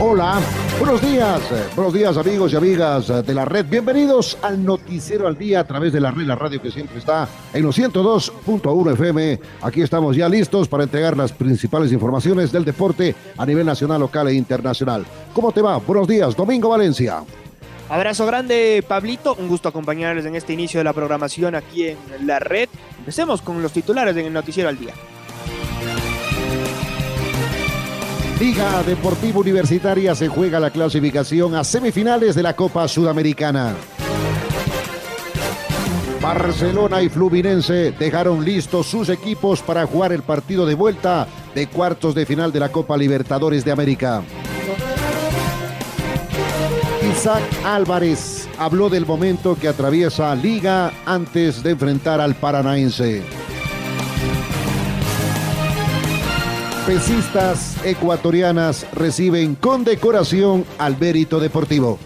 Hola, buenos días, eh, buenos días amigos y amigas eh, de la red. Bienvenidos al Noticiero al Día a través de la red, la radio que siempre está en los 102.1 FM. Aquí estamos ya listos para entregar las principales informaciones del deporte a nivel nacional, local e internacional. ¿Cómo te va? Buenos días, Domingo Valencia. Abrazo grande, Pablito. Un gusto acompañarles en este inicio de la programación aquí en la red. Empecemos con los titulares en el Noticiero al Día. Liga Deportiva Universitaria se juega la clasificación a semifinales de la Copa Sudamericana. Barcelona y Fluminense dejaron listos sus equipos para jugar el partido de vuelta de cuartos de final de la Copa Libertadores de América. Isaac Álvarez habló del momento que atraviesa Liga antes de enfrentar al Paranaense. Pesistas ecuatorianas reciben condecoración al mérito deportivo.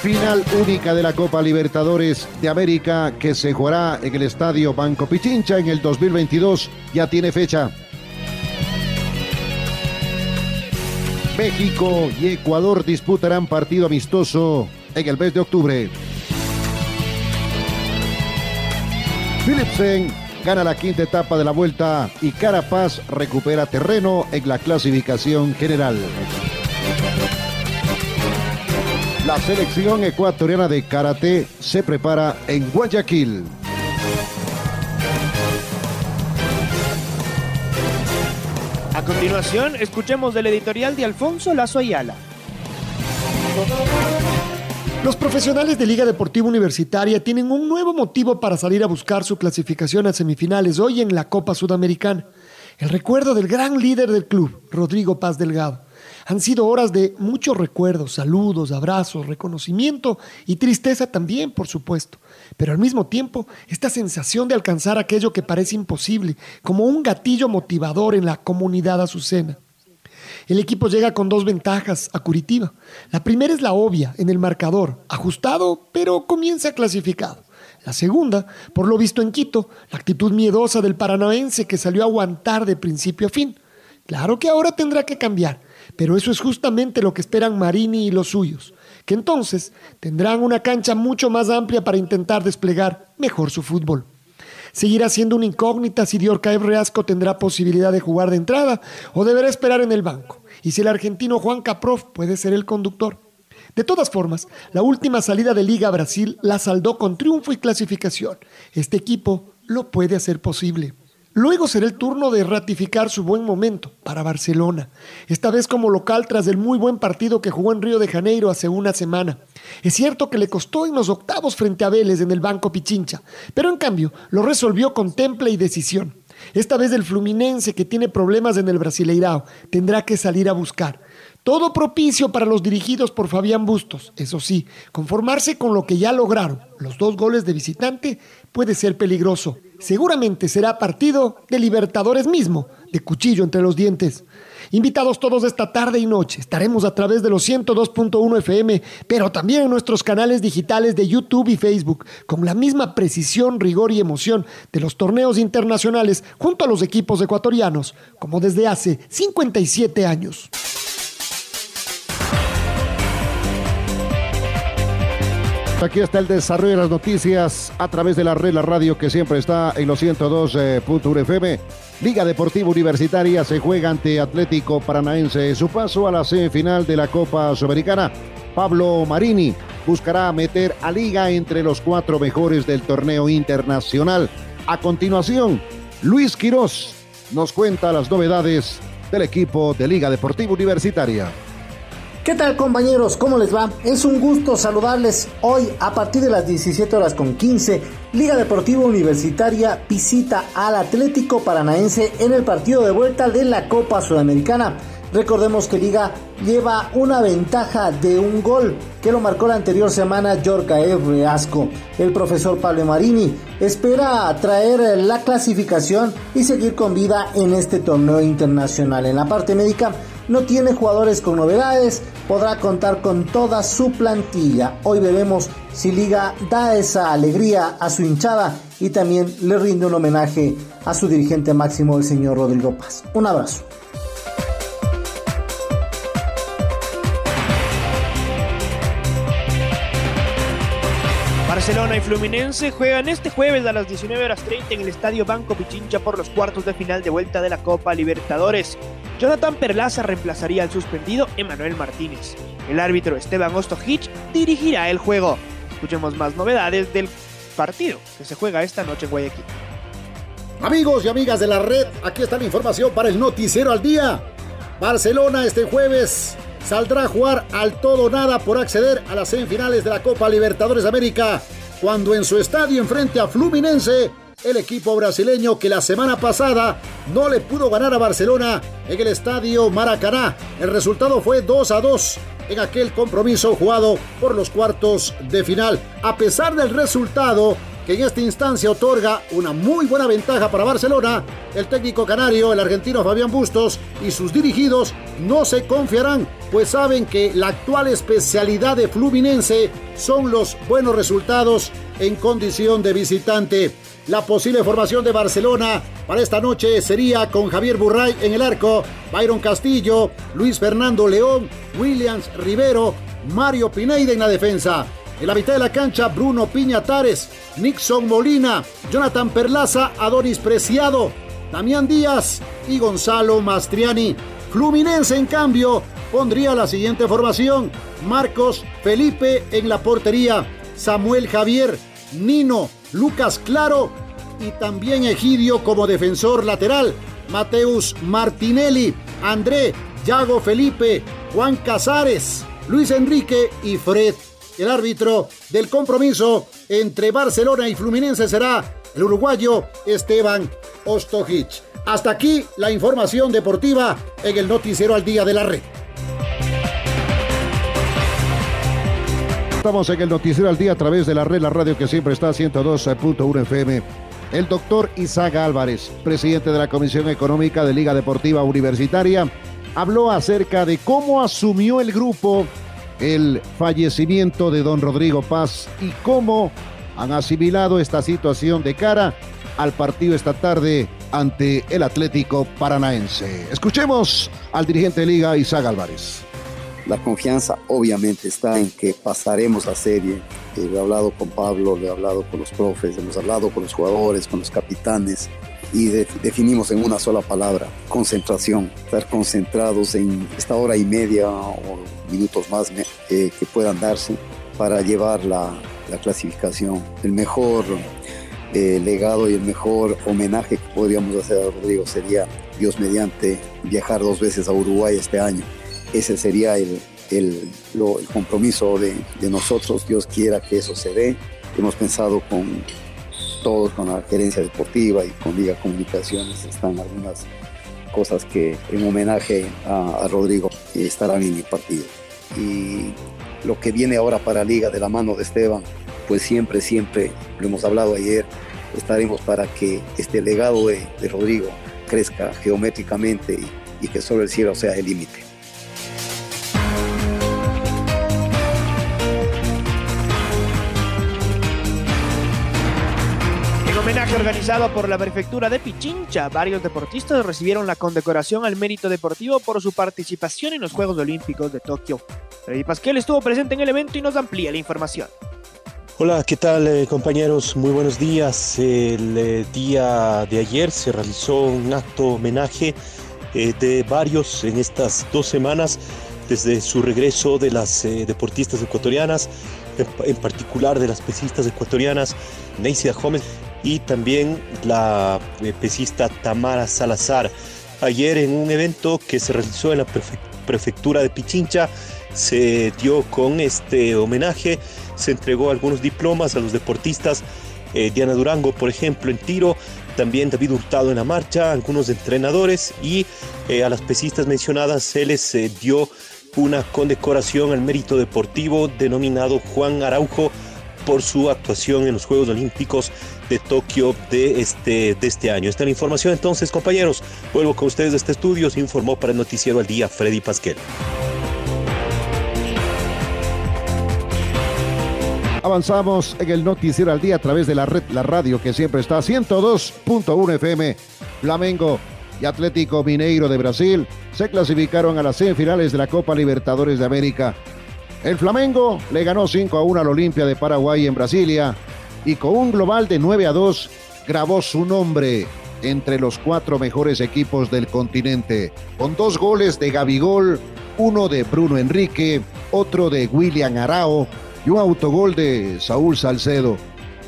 Final única de la Copa Libertadores de América que se jugará en el Estadio Banco Pichincha en el 2022 ya tiene fecha. México y Ecuador disputarán partido amistoso en el mes de octubre. Philipsen gana la quinta etapa de la vuelta y Carapaz recupera terreno en la clasificación general. La selección ecuatoriana de karate se prepara en Guayaquil. A continuación, escuchemos del editorial de Alfonso Lazo Ayala. Los profesionales de Liga Deportiva Universitaria tienen un nuevo motivo para salir a buscar su clasificación a semifinales hoy en la Copa Sudamericana. El recuerdo del gran líder del club, Rodrigo Paz Delgado. Han sido horas de muchos recuerdos, saludos, abrazos, reconocimiento y tristeza también, por supuesto. Pero al mismo tiempo, esta sensación de alcanzar aquello que parece imposible, como un gatillo motivador en la comunidad azucena. El equipo llega con dos ventajas a Curitiba. La primera es la obvia en el marcador, ajustado, pero comienza clasificado. La segunda, por lo visto en Quito, la actitud miedosa del paranaense que salió a aguantar de principio a fin. Claro que ahora tendrá que cambiar, pero eso es justamente lo que esperan Marini y los suyos, que entonces tendrán una cancha mucho más amplia para intentar desplegar mejor su fútbol. Seguirá siendo una incógnita si Diorcaev Reasco tendrá posibilidad de jugar de entrada o deberá esperar en el banco y si el argentino Juan Caprof puede ser el conductor. De todas formas, la última salida de Liga Brasil la saldó con triunfo y clasificación. Este equipo lo puede hacer posible. Luego será el turno de ratificar su buen momento para Barcelona, esta vez como local tras el muy buen partido que jugó en Río de Janeiro hace una semana. Es cierto que le costó en los octavos frente a Vélez en el Banco Pichincha, pero en cambio lo resolvió con temple y decisión. Esta vez el Fluminense, que tiene problemas en el Brasileirao, tendrá que salir a buscar. Todo propicio para los dirigidos por Fabián Bustos. Eso sí, conformarse con lo que ya lograron, los dos goles de visitante, puede ser peligroso. Seguramente será partido de Libertadores mismo, de cuchillo entre los dientes. Invitados todos esta tarde y noche, estaremos a través de los 102.1 FM, pero también en nuestros canales digitales de YouTube y Facebook, con la misma precisión, rigor y emoción de los torneos internacionales junto a los equipos ecuatorianos, como desde hace 57 años. Aquí está el desarrollo de las noticias a través de la red, la radio que siempre está en los 102.1 FM. Liga Deportiva Universitaria se juega ante Atlético Paranaense. Su paso a la semifinal de la Copa Sudamericana. Pablo Marini buscará meter a Liga entre los cuatro mejores del torneo internacional. A continuación, Luis Quirós nos cuenta las novedades del equipo de Liga Deportiva Universitaria. ¿Qué tal compañeros? ¿Cómo les va? Es un gusto saludarles hoy a partir de las 17 horas con 15. Liga Deportiva Universitaria visita al Atlético Paranaense en el partido de vuelta de la Copa Sudamericana. Recordemos que Liga lleva una ventaja de un gol que lo marcó la anterior semana F. Reasco. El profesor Pablo Marini espera traer la clasificación y seguir con vida en este torneo internacional. En la parte médica no tiene jugadores con novedades, podrá contar con toda su plantilla. Hoy veremos si Liga da esa alegría a su hinchada y también le rinde un homenaje a su dirigente máximo, el señor Rodrigo Paz. Un abrazo. Barcelona y Fluminense juegan este jueves a las 19 horas 30 en el Estadio Banco Pichincha por los cuartos de final de vuelta de la Copa Libertadores. Jonathan Perlaza reemplazaría al suspendido Emanuel Martínez. El árbitro Esteban Ostojic dirigirá el juego. Escuchemos más novedades del partido que se juega esta noche en Guayaquil. Amigos y amigas de la red, aquí está la información para el noticiero al día. Barcelona este jueves saldrá a jugar al todo nada por acceder a las semifinales de la Copa Libertadores América, cuando en su estadio enfrente a Fluminense, el equipo brasileño que la semana pasada no le pudo ganar a Barcelona en el estadio Maracaná. El resultado fue 2 a 2 en aquel compromiso jugado por los cuartos de final. A pesar del resultado, que en esta instancia otorga una muy buena ventaja para Barcelona, el técnico canario, el argentino Fabián Bustos y sus dirigidos no se confiarán, pues saben que la actual especialidad de Fluminense son los buenos resultados en condición de visitante. La posible formación de Barcelona para esta noche sería con Javier Burray en el arco, Byron Castillo, Luis Fernando León, Williams Rivero, Mario Pineida en la defensa. En la mitad de la cancha, Bruno Piñatares, Nixon Molina, Jonathan Perlaza, Adonis Preciado, Damián Díaz y Gonzalo Mastriani. Fluminense, en cambio, pondría la siguiente formación: Marcos Felipe en la portería, Samuel Javier, Nino, Lucas Claro y también Egidio como defensor lateral, Mateus Martinelli, André, Yago Felipe, Juan Casares, Luis Enrique y Fred el árbitro del compromiso entre Barcelona y Fluminense será el uruguayo Esteban Ostojic. Hasta aquí la información deportiva en el noticiero al día de la red. Estamos en el noticiero al día a través de la red, la radio que siempre está 102.1 FM. El doctor Isaac Álvarez, presidente de la Comisión Económica de Liga Deportiva Universitaria, habló acerca de cómo asumió el grupo el fallecimiento de don Rodrigo Paz y cómo han asimilado esta situación de cara al partido esta tarde ante el Atlético Paranaense. Escuchemos al dirigente de Liga, Isaac Álvarez. La confianza obviamente está en que pasaremos la serie. Eh, he hablado con Pablo, he hablado con los profes, hemos hablado con los jugadores, con los capitanes y definimos en una sola palabra, concentración, estar concentrados en esta hora y media o minutos más eh, que puedan darse para llevar la, la clasificación. El mejor eh, legado y el mejor homenaje que podríamos hacer a Rodrigo sería, Dios mediante, viajar dos veces a Uruguay este año. Ese sería el, el, compromiso de, de nosotros. Dios quiera que eso se dé. Hemos pensado con todos con la gerencia deportiva y con Liga Comunicaciones están algunas cosas que en homenaje a, Rodrigo estarán en el partido. Y lo que viene ahora para Liga de la mano de Esteban, pues siempre, siempre, lo hemos hablado ayer, estaremos para que este legado de, Rodrigo crezca geométricamente y que solo el cielo sea el límite. Organizado por la prefectura de Pichincha, varios deportistas recibieron la condecoración al mérito deportivo por su participación en los Juegos Olímpicos de Tokio. Freddy Pasquel estuvo presente en el evento y nos amplía la información. Hola, ¿qué tal eh, compañeros? Muy buenos días. El eh, día de ayer se realizó un acto homenaje eh, de varios en estas dos semanas desde su regreso de las deportistas ecuatorianas en particular de las pesistas ecuatorianas Neisida Gómez y también la eh, pesista Tamara Salazar. Ayer en un evento que se realizó en la prefectura de Pichincha se dio con este homenaje, se entregó algunos diplomas a los deportistas, eh, Diana Durango por ejemplo en tiro, también David Hurtado en la marcha, algunos entrenadores y eh, a las pesistas mencionadas se les dio una condecoración al mérito deportivo denominado Juan Araujo por su actuación en los Juegos Olímpicos de Tokio de este, de este año. Esta es la información entonces, compañeros. Vuelvo con ustedes de este estudio. Se informó para el Noticiero al Día Freddy Pasquel. Avanzamos en el Noticiero al Día a través de la red, la radio que siempre está 102.1 FM. Flamengo y Atlético Mineiro de Brasil se clasificaron a las semifinales de la Copa Libertadores de América. El Flamengo le ganó 5 a 1 al Olimpia de Paraguay en Brasilia y con un global de 9 a 2 grabó su nombre entre los cuatro mejores equipos del continente, con dos goles de Gabigol, uno de Bruno Enrique, otro de William Arao y un autogol de Saúl Salcedo.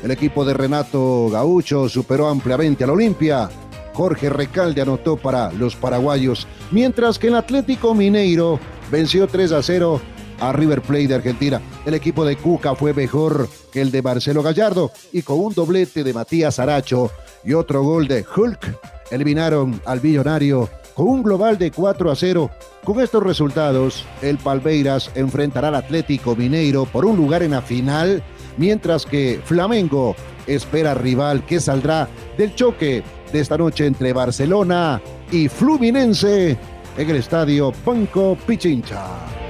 El equipo de Renato Gaucho superó ampliamente al Olimpia Jorge Recalde anotó para los paraguayos, mientras que el Atlético Mineiro venció 3 a 0 a River Plate de Argentina. El equipo de Cuca fue mejor que el de Marcelo Gallardo y con un doblete de Matías Aracho y otro gol de Hulk eliminaron al Millonario con un global de 4 a 0. Con estos resultados, el Palmeiras enfrentará al Atlético Mineiro por un lugar en la final, mientras que Flamengo espera rival que saldrá del choque de esta noche entre Barcelona y Fluminense en el estadio Banco Pichincha.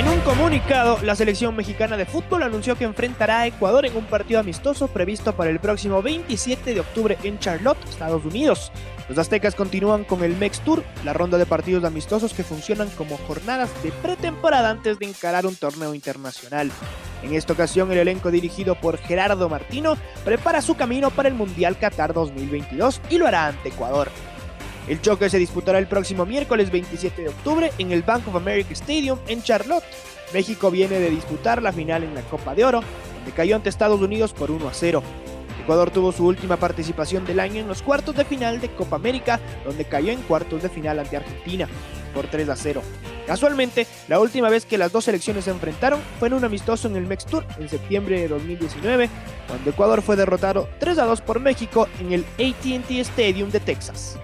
En un comunicado, la selección mexicana de fútbol anunció que enfrentará a Ecuador en un partido amistoso previsto para el próximo 27 de octubre en Charlotte, Estados Unidos. Los aztecas continúan con el MEX Tour, la ronda de partidos amistosos que funcionan como jornadas de pretemporada antes de encarar un torneo internacional. En esta ocasión, el elenco dirigido por Gerardo Martino prepara su camino para el Mundial Qatar 2022 y lo hará ante Ecuador. El choque se disputará el próximo miércoles 27 de octubre en el Bank of America Stadium en Charlotte. México viene de disputar la final en la Copa de Oro, donde cayó ante Estados Unidos por 1 a 0. Ecuador tuvo su última participación del año en los cuartos de final de Copa América, donde cayó en cuartos de final ante Argentina por 3 a 0. Casualmente, la última vez que las dos selecciones se enfrentaron fue en un amistoso en el Mex Tour en septiembre de 2019, cuando Ecuador fue derrotado 3 a 2 por México en el ATT Stadium de Texas.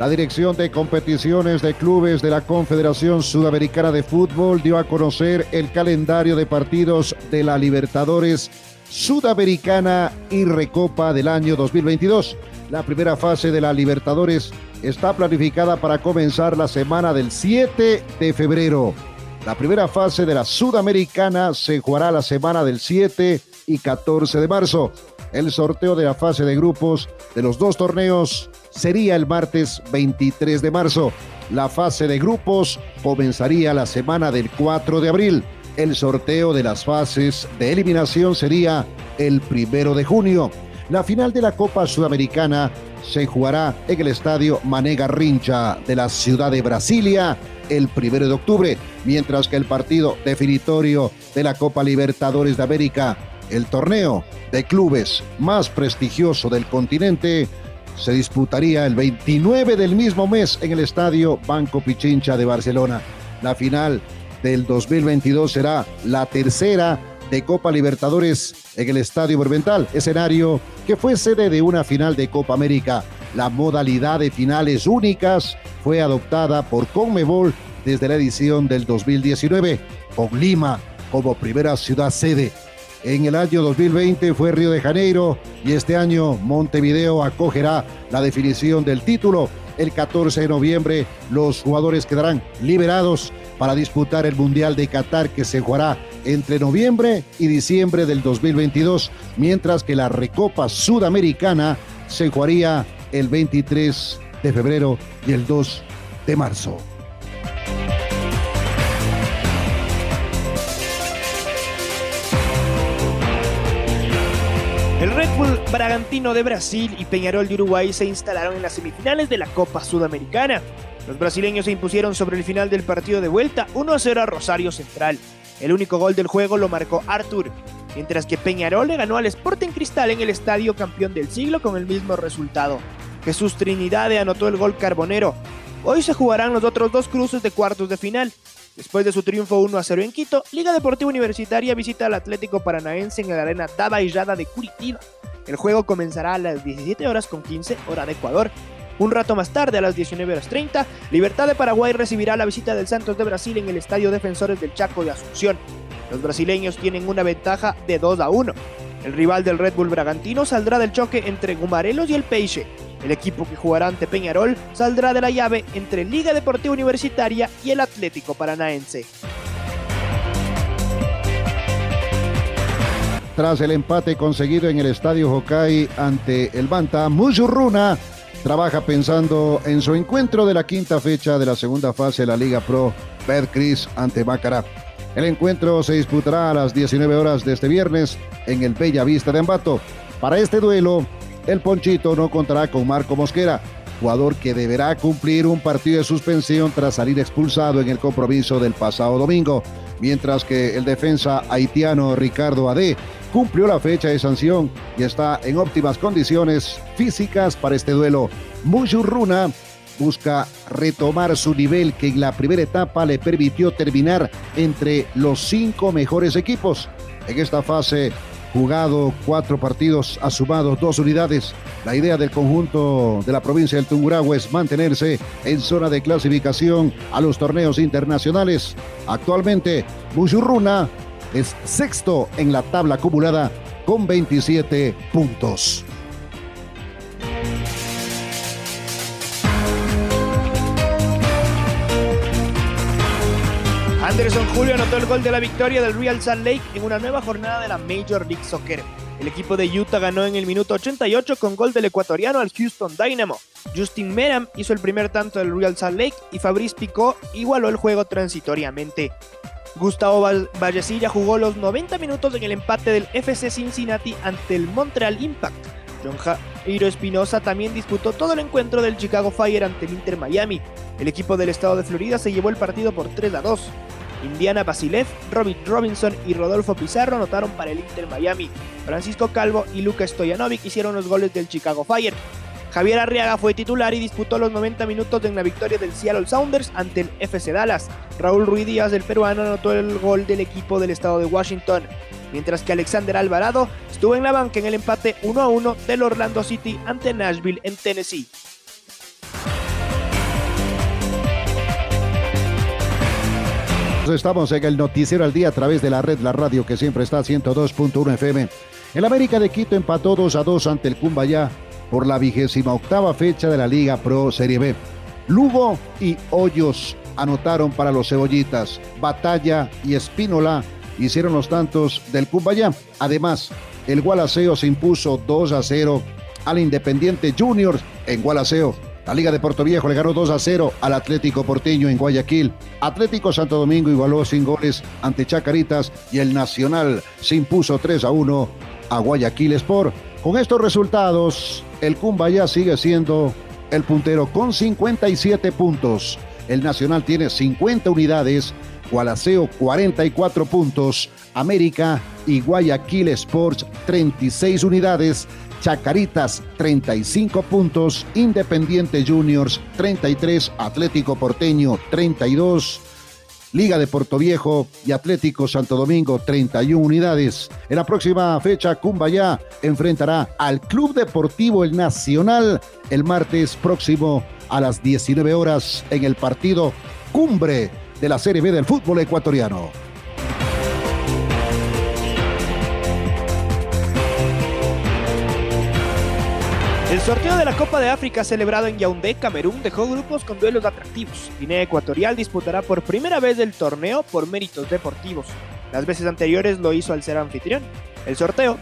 La Dirección de Competiciones de Clubes de la Confederación Sudamericana de Fútbol dio a conocer el calendario de partidos de la Libertadores Sudamericana y Recopa del año 2022. La primera fase de la Libertadores está planificada para comenzar la semana del 7 de febrero. La primera fase de la Sudamericana se jugará la semana del 7 y 14 de marzo. El sorteo de la fase de grupos de los dos torneos sería el martes 23 de marzo. La fase de grupos comenzaría la semana del 4 de abril. El sorteo de las fases de eliminación sería el primero de junio. La final de la Copa Sudamericana se jugará en el estadio Manega Rincha de la ciudad de Brasilia el primero de octubre, mientras que el partido definitorio de la Copa Libertadores de América, el torneo de clubes más prestigioso del continente, se disputaría el 29 del mismo mes en el estadio Banco Pichincha de Barcelona. La final del 2022 será la tercera de Copa Libertadores en el Estadio Monumental, escenario que fue sede de una final de Copa América. La modalidad de finales únicas fue adoptada por Conmebol desde la edición del 2019, con Lima como primera ciudad sede. En el año 2020 fue Río de Janeiro y este año Montevideo acogerá la definición del título. El 14 de noviembre los jugadores quedarán liberados para disputar el Mundial de Qatar que se jugará entre noviembre y diciembre del 2022, mientras que la Recopa Sudamericana se jugaría el 23 de febrero y el 2 de marzo. Bragantino de Brasil y Peñarol de Uruguay se instalaron en las semifinales de la Copa Sudamericana. Los brasileños se impusieron sobre el final del partido de vuelta 1 a 0 a Rosario Central. El único gol del juego lo marcó Arthur, mientras que Peñarol le ganó al Sporting Cristal en el estadio campeón del siglo con el mismo resultado. Jesús Trinidad anotó el gol carbonero. Hoy se jugarán los otros dos cruces de cuartos de final. Después de su triunfo 1 a 0 en Quito, Liga Deportiva Universitaria visita al Atlético Paranaense en la arena Daba y de Curitiba. El juego comenzará a las 17 horas con 15 hora de Ecuador. Un rato más tarde, a las 19 horas 30, Libertad de Paraguay recibirá la visita del Santos de Brasil en el Estadio Defensores del Chaco de Asunción. Los brasileños tienen una ventaja de 2 a 1. El rival del Red Bull Bragantino saldrá del choque entre Gumarelos y el Peixe. El equipo que jugará ante Peñarol saldrá de la llave entre Liga Deportiva Universitaria y el Atlético Paranaense. Tras el empate conseguido en el Estadio Hokai ante el Banta, Mujurruna trabaja pensando en su encuentro de la quinta fecha de la segunda fase de la Liga Pro Cris ante Macará. El encuentro se disputará a las 19 horas de este viernes en el Bella Vista de Ambato. Para este duelo, el Ponchito no contará con Marco Mosquera, jugador que deberá cumplir un partido de suspensión tras salir expulsado en el compromiso del pasado domingo, mientras que el defensa haitiano Ricardo Ade cumplió la fecha de sanción y está en óptimas condiciones físicas para este duelo. Mujurruna busca retomar su nivel que en la primera etapa le permitió terminar entre los cinco mejores equipos. En esta fase jugado cuatro partidos, ha sumado dos unidades. La idea del conjunto de la provincia del Tungurahua es mantenerse en zona de clasificación a los torneos internacionales. Actualmente, Bujurruna es sexto en la tabla acumulada con 27 puntos. Julio anotó el gol de la victoria del Real Salt Lake en una nueva jornada de la Major League Soccer. El equipo de Utah ganó en el minuto 88 con gol del ecuatoriano al Houston Dynamo. Justin Meram hizo el primer tanto del Real Salt Lake y Fabrice Picot igualó el juego transitoriamente. Gustavo Vallecilla jugó los 90 minutos en el empate del FC Cincinnati ante el Montreal Impact. John Jairo Espinosa también disputó todo el encuentro del Chicago Fire ante el Inter Miami. El equipo del estado de Florida se llevó el partido por 3 a 2. Indiana Basilev, Robin Robinson y Rodolfo Pizarro anotaron para el Inter Miami. Francisco Calvo y Luka Stojanovic hicieron los goles del Chicago Fire. Javier Arriaga fue titular y disputó los 90 minutos en la victoria del Seattle Sounders ante el FC Dallas. Raúl Ruiz Díaz, del peruano, anotó el gol del equipo del estado de Washington, mientras que Alexander Alvarado estuvo en la banca en el empate 1 a 1 del Orlando City ante Nashville en Tennessee. Estamos en el Noticiero al Día a través de la red La Radio que siempre está a 102.1 FM. El América de Quito empató 2 a 2 ante el Cumbayá por la vigésima octava fecha de la Liga Pro Serie B. Lugo y Hoyos anotaron para los cebollitas. Batalla y Espínola hicieron los tantos del Cumbayá. Además, el Gualaceo se impuso 2 a 0 al Independiente Juniors en Gualaceo. La Liga de Puerto Viejo le ganó 2 a 0 al Atlético Porteño en Guayaquil. Atlético Santo Domingo igualó sin goles ante Chacaritas y el Nacional se impuso 3 a 1 a Guayaquil Sport. Con estos resultados, el Cumbaya sigue siendo el puntero con 57 puntos. El Nacional tiene 50 unidades, Gualaceo 44 puntos, América y Guayaquil Sports 36 unidades, Chacaritas 35 puntos, Independiente Juniors 33, Atlético Porteño 32, Liga de Puerto Viejo y Atlético Santo Domingo 31 unidades. En la próxima fecha, Cumbayá enfrentará al Club Deportivo El Nacional el martes próximo a las 19 horas en el partido cumbre de la Serie B del fútbol ecuatoriano. El sorteo de la Copa de África celebrado en Yaoundé, Camerún, dejó grupos con duelos atractivos. Guinea Ecuatorial disputará por primera vez el torneo por méritos deportivos. Las veces anteriores lo hizo al ser anfitrión. El sorteo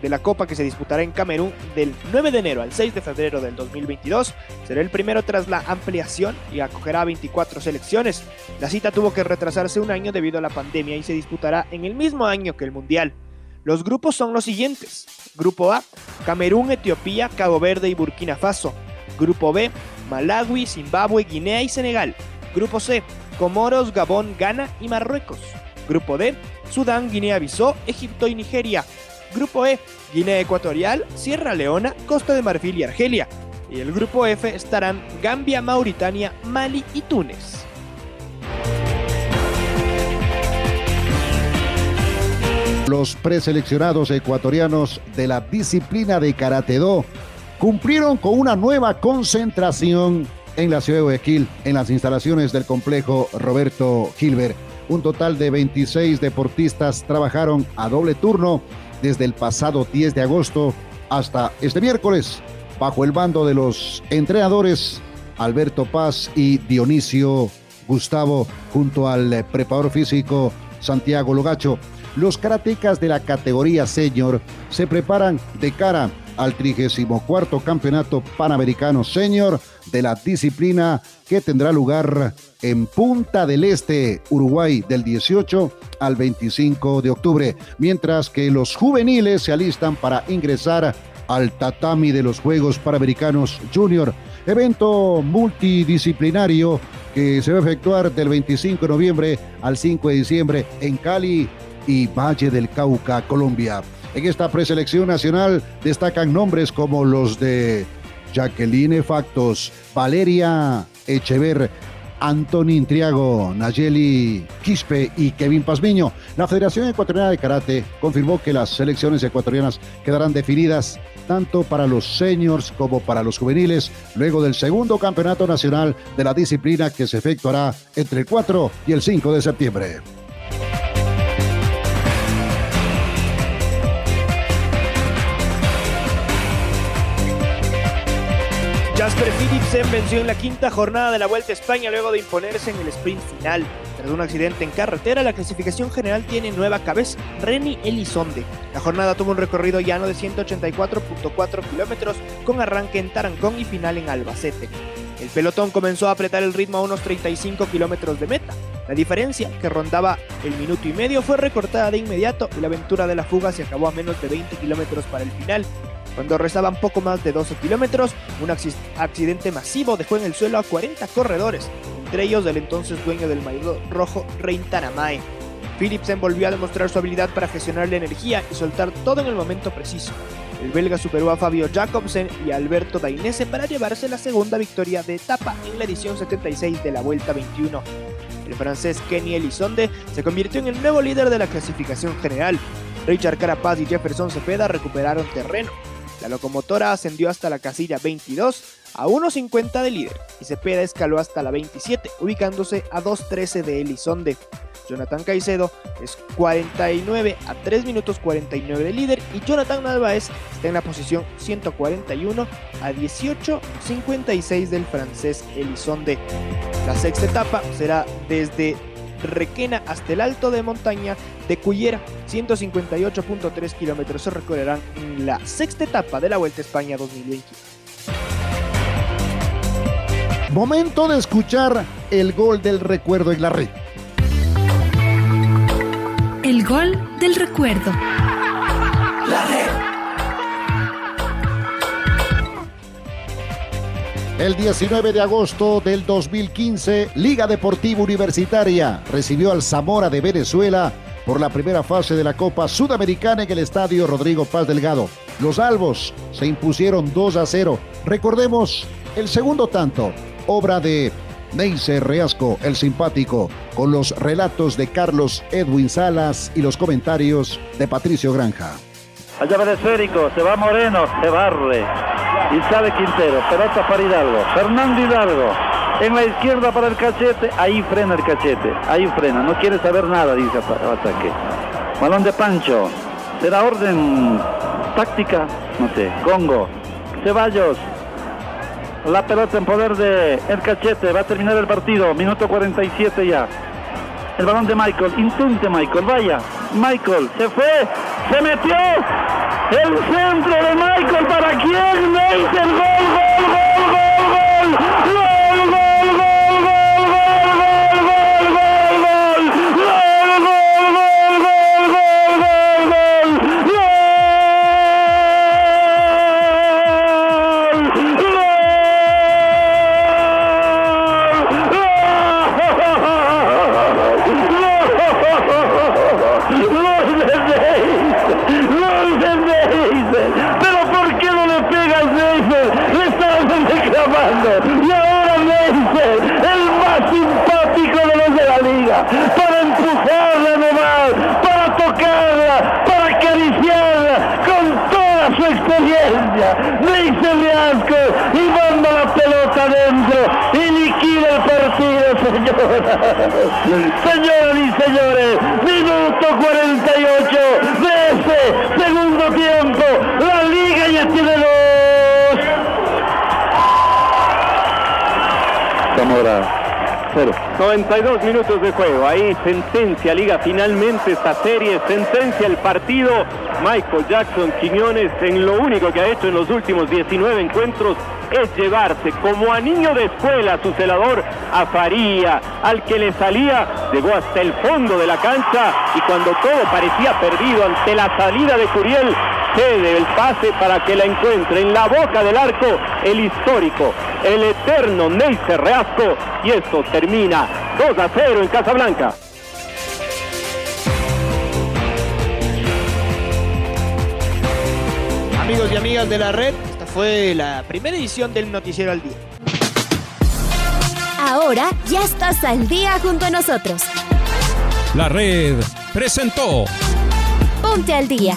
de la Copa que se disputará en Camerún del 9 de enero al 6 de febrero del 2022 será el primero tras la ampliación y acogerá 24 selecciones. La cita tuvo que retrasarse un año debido a la pandemia y se disputará en el mismo año que el Mundial. Los grupos son los siguientes. Grupo A, Camerún, Etiopía, Cabo Verde y Burkina Faso. Grupo B, Malawi, Zimbabue, Guinea y Senegal. Grupo C, Comoros, Gabón, Ghana y Marruecos. Grupo D, Sudán, Guinea-Bissau, Egipto y Nigeria. Grupo E, Guinea Ecuatorial, Sierra Leona, Costa de Marfil y Argelia. Y el grupo F estarán Gambia, Mauritania, Mali y Túnez. Los preseleccionados ecuatorianos de la disciplina de Karate Do cumplieron con una nueva concentración en la ciudad de Guayaquil, en las instalaciones del complejo Roberto Gilbert. Un total de 26 deportistas trabajaron a doble turno desde el pasado 10 de agosto hasta este miércoles, bajo el bando de los entrenadores Alberto Paz y Dionisio Gustavo, junto al preparador físico Santiago Logacho. Los karatecas de la categoría senior se preparan de cara al 34 Campeonato Panamericano Senior de la disciplina que tendrá lugar en Punta del Este, Uruguay, del 18 al 25 de octubre, mientras que los juveniles se alistan para ingresar al tatami de los Juegos Panamericanos Junior, evento multidisciplinario que se va a efectuar del 25 de noviembre al 5 de diciembre en Cali y Valle del Cauca, Colombia. En esta preselección nacional destacan nombres como los de Jacqueline Factos, Valeria Echever, Antonín Triago, Nayeli Quispe y Kevin Pazmiño. La Federación Ecuatoriana de Karate confirmó que las selecciones ecuatorianas quedarán definidas tanto para los seniors como para los juveniles luego del segundo campeonato nacional de la disciplina que se efectuará entre el 4 y el 5 de septiembre. Jasper Philipsen venció en la quinta jornada de la Vuelta a España luego de imponerse en el sprint final. Tras un accidente en carretera, la clasificación general tiene nueva cabeza, Reni Elizonde. La jornada tuvo un recorrido llano de 184.4 kilómetros con arranque en Tarancón y final en Albacete. El pelotón comenzó a apretar el ritmo a unos 35 kilómetros de meta. La diferencia, que rondaba el minuto y medio, fue recortada de inmediato y la aventura de la fuga se acabó a menos de 20 kilómetros para el final, cuando rezaban poco más de 12 kilómetros, un accidente masivo dejó en el suelo a 40 corredores, entre ellos el entonces dueño del maillot rojo, Rein Tanamae. Philipsen volvió a demostrar su habilidad para gestionar la energía y soltar todo en el momento preciso. El belga superó a Fabio Jacobsen y Alberto Dainese para llevarse la segunda victoria de etapa en la edición 76 de la Vuelta 21. El francés Kenny Elizonde se convirtió en el nuevo líder de la clasificación general. Richard Carapaz y Jefferson Cepeda recuperaron terreno. La locomotora ascendió hasta la casilla 22 a 1.50 de líder y Cepeda escaló hasta la 27, ubicándose a 2.13 de Elizonde. Jonathan Caicedo es 49 a 3 minutos 49 de líder y Jonathan Narváez está en la posición 141 a 18.56 del francés Elizonde. La sexta etapa será desde Requena hasta el alto de montaña de Cullera, 158.3 kilómetros se recorrerán en la sexta etapa de la Vuelta a España 2020. Momento de escuchar el gol del recuerdo en la red. El gol del recuerdo. La red. El 19 de agosto del 2015, Liga Deportiva Universitaria recibió al Zamora de Venezuela por la primera fase de la Copa Sudamericana en el Estadio Rodrigo Paz Delgado. Los albos se impusieron 2 a 0. Recordemos el segundo tanto, obra de Neise Reasco, el simpático, con los relatos de Carlos Edwin Salas y los comentarios de Patricio Granja. Allá va de esférico, se va Moreno, se barre y sale Quintero, pelota para Hidalgo, Fernando Hidalgo, en la izquierda para el cachete, ahí frena el cachete, ahí frena, no quiere saber nada, dice ataque. Balón de Pancho, será orden táctica, no sé, Congo, Ceballos, la pelota en poder de el cachete, va a terminar el partido, minuto 47 ya. El balón de Michael, intente Michael, vaya, Michael, se fue, se metió, el centro de Michael para quién, Neisser, gol, gol, gol, señoras. Y señores, minuto 48 de ese segundo tiempo. La liga ya tiene dos. Zamora. Cero. 92 minutos de juego. Ahí sentencia Liga finalmente esta serie. Sentencia el partido. Michael Jackson Quiñones en lo único que ha hecho en los últimos 19 encuentros es llevarse como a niño de escuela su celador a Faría, al que le salía, llegó hasta el fondo de la cancha y cuando todo parecía perdido ante la salida de Curiel, cede el pase para que la encuentre en la boca del arco el histórico, el eterno Neisser Reasco y esto termina 2 a 0 en Casablanca. Amigos y amigas de la red, esta fue la primera edición del Noticiero al Día. Ahora ya estás al día junto a nosotros. La red presentó Ponte al día.